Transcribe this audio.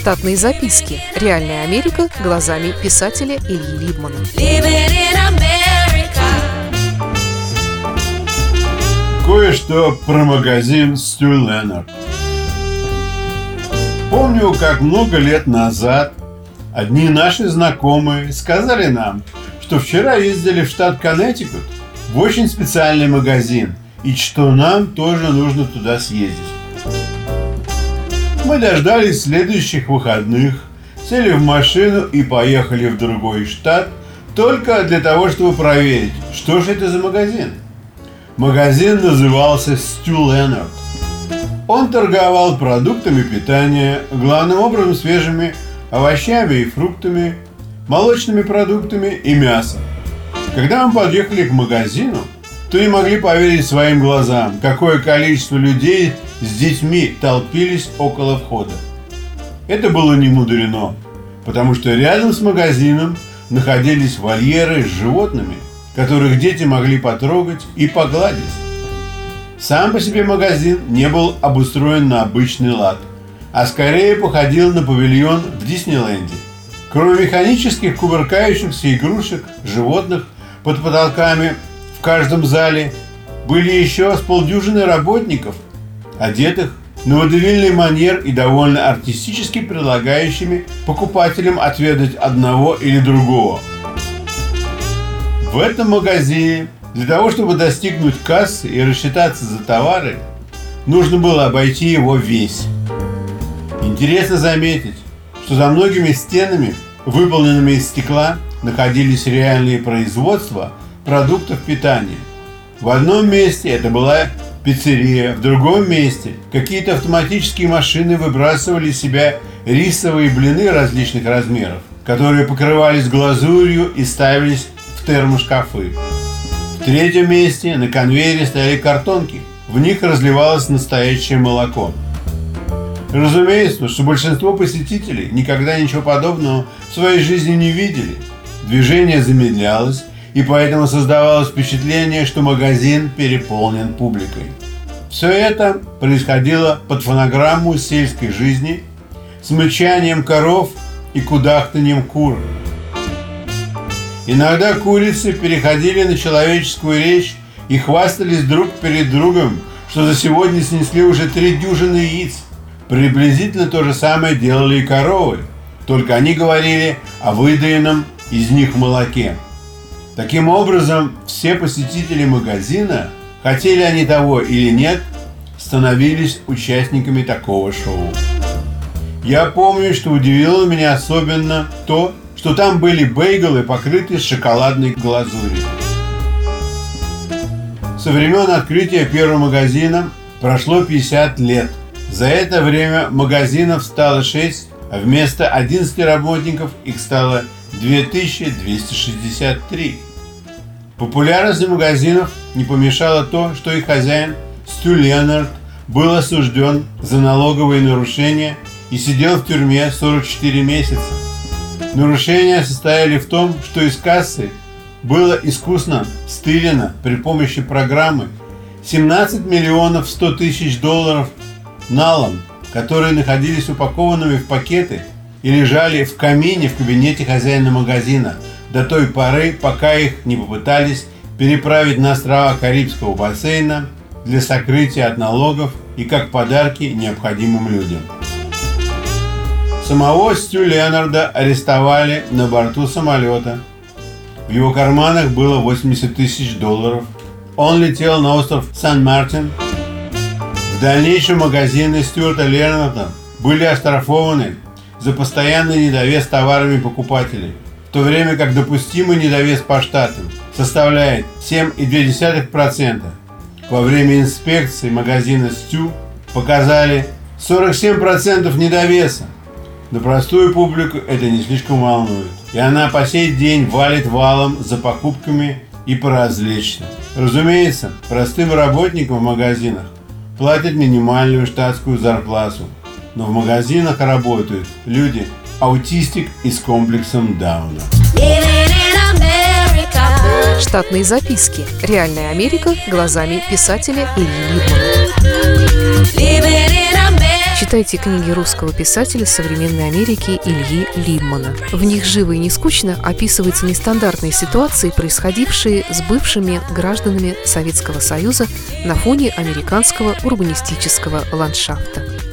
Штатные записки. Реальная Америка глазами писателя Ильи Либмана. Кое-что про магазин Стю Леннард. Помню, как много лет назад одни наши знакомые сказали нам, что вчера ездили в штат Коннектикут в очень специальный магазин, и что нам тоже нужно туда съездить. Мы дождались следующих выходных, сели в машину и поехали в другой штат только для того, чтобы проверить, что же это за магазин. Магазин назывался Stu Leonard. Он торговал продуктами питания, главным образом свежими овощами и фруктами, молочными продуктами и мясом. Когда мы подъехали к магазину, то не могли поверить своим глазам, какое количество людей с детьми толпились около входа. Это было не мудрено, потому что рядом с магазином находились вольеры с животными, которых дети могли потрогать и погладить. Сам по себе магазин не был обустроен на обычный лад, а скорее походил на павильон в Диснейленде. Кроме механических кувыркающихся игрушек, животных под потолками в каждом зале были еще с полдюжины работников – одетых на водевильный манер и довольно артистически предлагающими покупателям отведать одного или другого. В этом магазине для того, чтобы достигнуть кассы и рассчитаться за товары, нужно было обойти его весь. Интересно заметить, что за многими стенами, выполненными из стекла, находились реальные производства продуктов питания. В одном месте это была пиццерия, в другом месте какие-то автоматические машины выбрасывали из себя рисовые блины различных размеров, которые покрывались глазурью и ставились в термошкафы. В третьем месте на конвейере стояли картонки, в них разливалось настоящее молоко. Разумеется, что большинство посетителей никогда ничего подобного в своей жизни не видели. Движение замедлялось, и поэтому создавалось впечатление, что магазин переполнен публикой. Все это происходило под фонограмму сельской жизни с мычанием коров и кудахтанием кур. Иногда курицы переходили на человеческую речь и хвастались друг перед другом, что за сегодня снесли уже три дюжины яиц. Приблизительно то же самое делали и коровы, только они говорили о выдаянном из них молоке. Таким образом, все посетители магазина, хотели они того или нет, становились участниками такого шоу. Я помню, что удивило меня особенно то, что там были бейгалы, покрытые шоколадной глазурью. Со времен открытия первого магазина прошло 50 лет. За это время магазинов стало 6, а вместо 11 работников их стало 2263. Популярности магазинов не помешало то, что их хозяин Стю Ленард был осужден за налоговые нарушения и сидел в тюрьме 44 месяца. Нарушения состояли в том, что из кассы было искусно стырено при помощи программы 17 миллионов 100 тысяч долларов налом, которые находились упакованными в пакеты и лежали в камине в кабинете хозяина магазина – до той поры, пока их не попытались переправить на острова Карибского бассейна для сокрытия от налогов и как подарки необходимым людям. Самого Стю Леонарда арестовали на борту самолета. В его карманах было 80 тысяч долларов. Он летел на остров Сан-Мартин. В дальнейшем магазины Стюарта Леонарда были оштрафованы за постоянный недовес товарами покупателей – в то время как допустимый недовес по штатам составляет 7,2%. Во время инспекции магазина «Стю» показали 47% недовеса. Но простую публику это не слишком волнует. И она по сей день валит валом за покупками и по различным. Разумеется, простым работникам в магазинах платят минимальную штатскую зарплату. Но в магазинах работают люди – аутистик и с комплексом Дауна. Штатные записки. Реальная Америка глазами писателя Ильи Либмана. Читайте книги русского писателя современной Америки Ильи Лиммана. В них живо и не скучно описываются нестандартные ситуации, происходившие с бывшими гражданами Советского Союза на фоне американского урбанистического ландшафта.